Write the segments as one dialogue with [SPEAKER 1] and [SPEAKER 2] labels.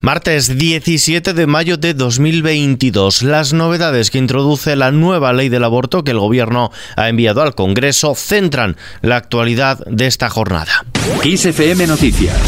[SPEAKER 1] Martes 17 de mayo de 2022. Las novedades que introduce la nueva ley del aborto que el Gobierno ha enviado al Congreso centran la actualidad de esta jornada.
[SPEAKER 2] XFM Noticias.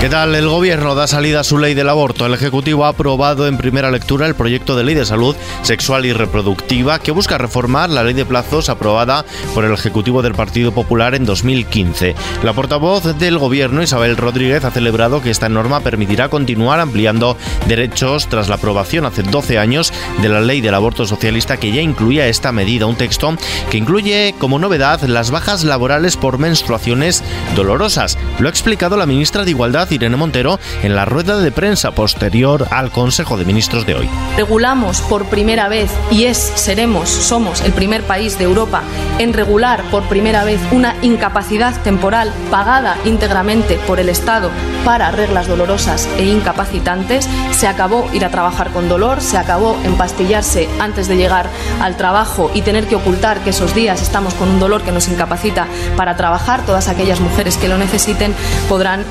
[SPEAKER 1] ¿Qué tal? El Gobierno da salida a su ley del aborto. El Ejecutivo ha aprobado en primera lectura el proyecto de ley de salud sexual y reproductiva que busca reformar la ley de plazos aprobada por el Ejecutivo del Partido Popular en 2015. La portavoz del Gobierno, Isabel Rodríguez, ha celebrado que esta norma permitirá continuar ampliando derechos tras la aprobación hace 12 años de la ley del aborto socialista que ya incluía esta medida, un texto que incluye como novedad las bajas laborales por menstruaciones dolorosas. Lo ha explicado la ministra de Igualdad Irene Montero en la rueda de prensa posterior al Consejo de Ministros de hoy.
[SPEAKER 3] Regulamos por primera vez y es, seremos, somos el primer país de Europa en regular por primera vez una incapacidad temporal pagada íntegramente por el Estado para reglas dolorosas e incapacitantes. Se acabó ir a trabajar con dolor, se acabó empastillarse antes de llegar al trabajo y tener que ocultar que esos días estamos con un dolor que nos incapacita para trabajar. Todas aquellas mujeres que lo necesiten podrán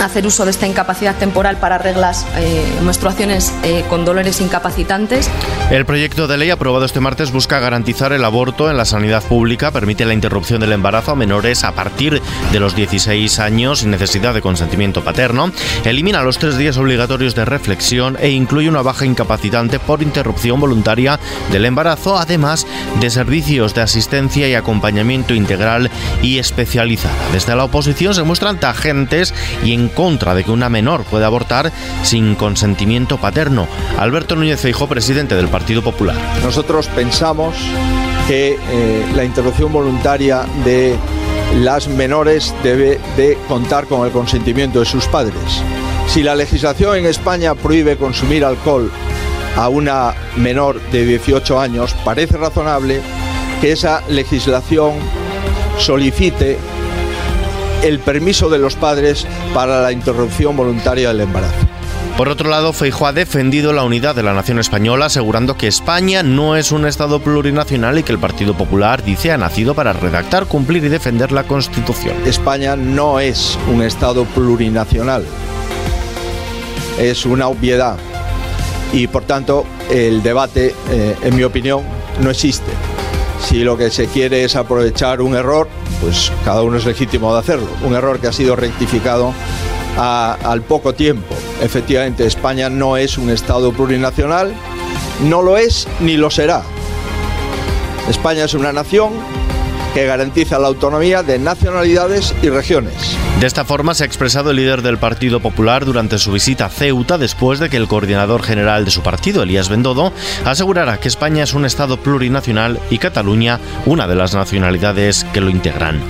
[SPEAKER 3] hacer uso de esta incapacidad temporal para reglas, eh, menstruaciones eh, con dolores incapacitantes.
[SPEAKER 1] El proyecto de ley aprobado este martes busca garantizar el aborto en la sanidad pública, permite la interrupción del embarazo a menores a partir de los 16 años sin necesidad de consentimiento paterno, elimina los tres días obligatorios de reflexión e incluye una baja incapacitante por interrupción voluntaria del embarazo, además de servicios de asistencia y acompañamiento integral y especializada. Desde la oposición se muestran tagentes y en contra de que una menor pueda abortar sin consentimiento paterno. Alberto Núñez Feijóo, presidente del Partido Popular.
[SPEAKER 4] Nosotros pensamos que eh, la interrupción voluntaria de las menores debe de contar con el consentimiento de sus padres. Si la legislación en España prohíbe consumir alcohol a una menor de 18 años, parece razonable que esa legislación solicite el permiso de los padres para la interrupción voluntaria del embarazo.
[SPEAKER 1] Por otro lado, Feijóo ha defendido la unidad de la nación española, asegurando que España no es un Estado plurinacional y que el Partido Popular, dice, ha nacido para redactar, cumplir y defender la Constitución.
[SPEAKER 4] España no es un Estado plurinacional, es una obviedad y por tanto el debate, eh, en mi opinión, no existe. Si lo que se quiere es aprovechar un error, pues cada uno es legítimo de hacerlo. Un error que ha sido rectificado al poco tiempo. Efectivamente, España no es un Estado plurinacional, no lo es ni lo será. España es una nación que garantiza la autonomía de nacionalidades y regiones.
[SPEAKER 1] De esta forma se ha expresado el líder del Partido Popular durante su visita a Ceuta después de que el coordinador general de su partido, Elías Bendodo, asegurara que España es un Estado plurinacional y Cataluña una de las nacionalidades que lo integran.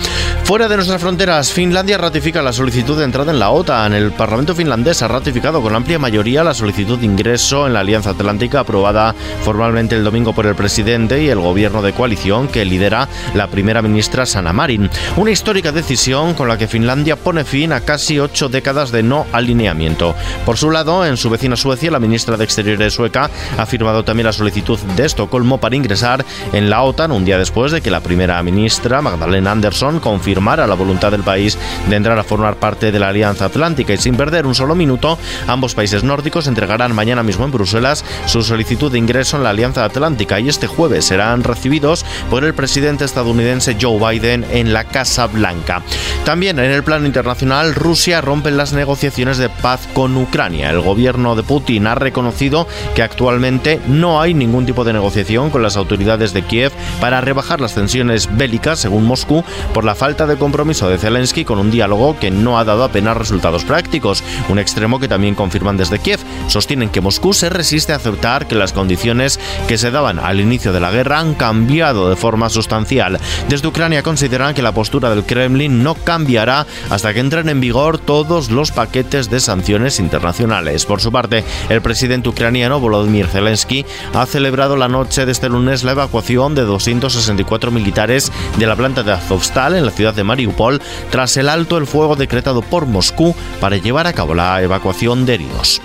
[SPEAKER 1] Fuera de nuestras fronteras, Finlandia ratifica la solicitud de entrada en la OTAN. El Parlamento finlandés ha ratificado con amplia mayoría la solicitud de ingreso en la Alianza Atlántica aprobada formalmente el domingo por el presidente y el gobierno de coalición que lidera la primera ministra Sanna Marin. Una histórica decisión con la que Finlandia pone fin a casi ocho décadas de no alineamiento. Por su lado, en su vecina Suecia, la ministra de Exteriores sueca ha firmado también la solicitud de Estocolmo para ingresar en la OTAN un día después de que la primera ministra, Magdalena Andersson, confirmara la voluntad del país de entrar a formar parte de la Alianza Atlántica y sin perder un solo minuto, ambos países nórdicos entregarán mañana mismo en Bruselas su solicitud de ingreso en la Alianza Atlántica y este jueves serán recibidos por el presidente estadounidense Joe Biden en la Casa Blanca. También en el internacional, Rusia rompe las negociaciones de paz con Ucrania. El gobierno de Putin ha reconocido que actualmente no hay ningún tipo de negociación con las autoridades de Kiev para rebajar las tensiones bélicas, según Moscú, por la falta de compromiso de Zelensky con un diálogo que no ha dado apenas resultados prácticos. Un extremo que también confirman desde Kiev. Sostienen que Moscú se resiste a aceptar que las condiciones que se daban al inicio de la guerra han cambiado de forma sustancial. Desde Ucrania consideran que la postura del Kremlin no cambiará hasta que entren en vigor todos los paquetes de sanciones internacionales. Por su parte, el presidente ucraniano Volodymyr Zelensky ha celebrado la noche de este lunes la evacuación de 264 militares de la planta de Azovstal en la ciudad de Mariupol tras el alto el fuego decretado por Moscú para llevar a cabo la evacuación de heridos.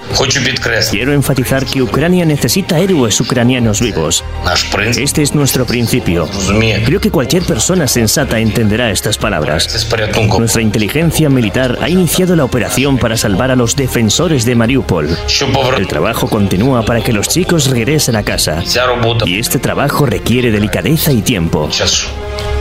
[SPEAKER 5] Quiero enfatizar que Ucrania necesita héroes ucranianos vivos. Este es nuestro principio. Creo que cualquier persona sensata entenderá estas palabras. Nuestra inteligencia militar ha iniciado la operación para salvar a los defensores de Mariupol. El trabajo continúa para que los chicos regresen a casa. Y este trabajo requiere delicadeza y tiempo.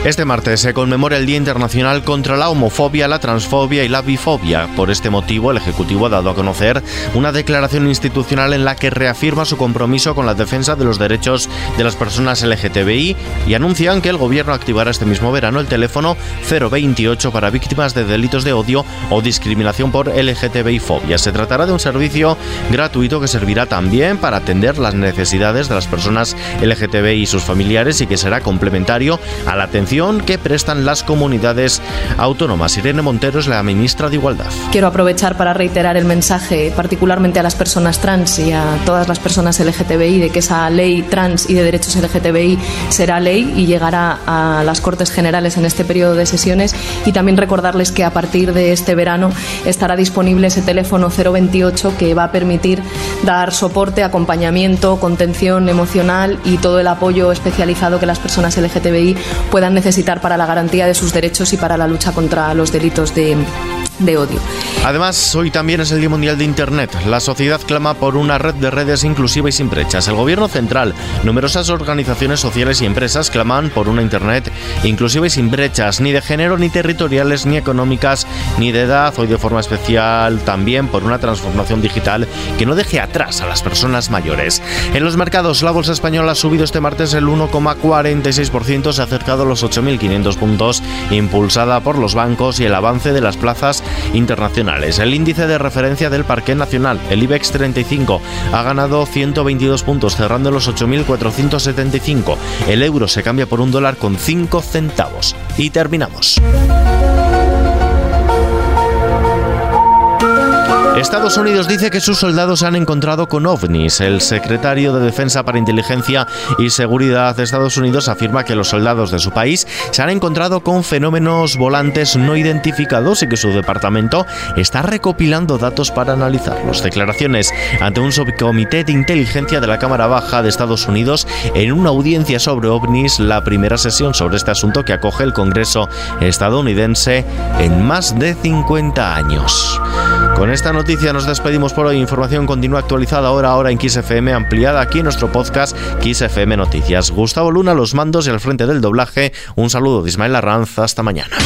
[SPEAKER 1] Este martes se conmemora el Día Internacional contra la Homofobia, la Transfobia y la Bifobia. Por este motivo, el Ejecutivo ha dado a conocer una declaración institucional en la que reafirma su compromiso con la defensa de los derechos de las personas LGTBI y anuncian que el Gobierno activará este mismo verano el teléfono 028 para víctimas de delitos de odio o discriminación por LGTBI-fobia. Se tratará de un servicio gratuito que servirá también para atender las necesidades de las personas LGTBI y sus familiares y que será complementario a la atención que prestan las comunidades autónomas. Irene Montero es la ministra de Igualdad.
[SPEAKER 3] Quiero aprovechar para reiterar el mensaje, particularmente a las personas trans y a todas las personas LGTBI, de que esa ley trans y de derechos LGTBI será ley y llegará a las Cortes Generales en este periodo de sesiones. Y también recordarles que a partir de este verano estará disponible ese teléfono 028 que va a permitir dar soporte, acompañamiento, contención emocional y todo el apoyo especializado que las personas LGTBI puedan necesitar para la garantía de sus derechos y para la lucha contra los delitos de, de odio.
[SPEAKER 1] Además, hoy también es el Día Mundial de Internet. La sociedad clama por una red de redes inclusiva y sin brechas. El gobierno central, numerosas organizaciones sociales y empresas claman por una Internet inclusiva y sin brechas, ni de género, ni territoriales, ni económicas, ni de edad. Hoy de forma especial también por una transformación digital que no deje atrás a las personas mayores. En los mercados, la bolsa española ha subido este martes el 1,46%, se ha acercado a los 8.500 puntos, impulsada por los bancos y el avance de las plazas internacionales. El índice de referencia del Parque Nacional, el IBEX 35, ha ganado 122 puntos, cerrando los 8.475. El euro se cambia por un dólar con 5 centavos. Y terminamos. Estados Unidos dice que sus soldados se han encontrado con ovnis. El secretario de Defensa para Inteligencia y Seguridad de Estados Unidos afirma que los soldados de su país se han encontrado con fenómenos volantes no identificados y que su departamento está recopilando datos para analizarlos. Declaraciones ante un subcomité de inteligencia de la Cámara Baja de Estados Unidos en una audiencia sobre ovnis, la primera sesión sobre este asunto que acoge el Congreso estadounidense en más de 50 años. Con esta noticia nos despedimos por hoy. Información continúa actualizada ahora, ahora en XFM, ampliada aquí en nuestro podcast XFM Noticias. Gustavo Luna, los mandos y al frente del doblaje. Un saludo de Ismael Arranz. Hasta mañana.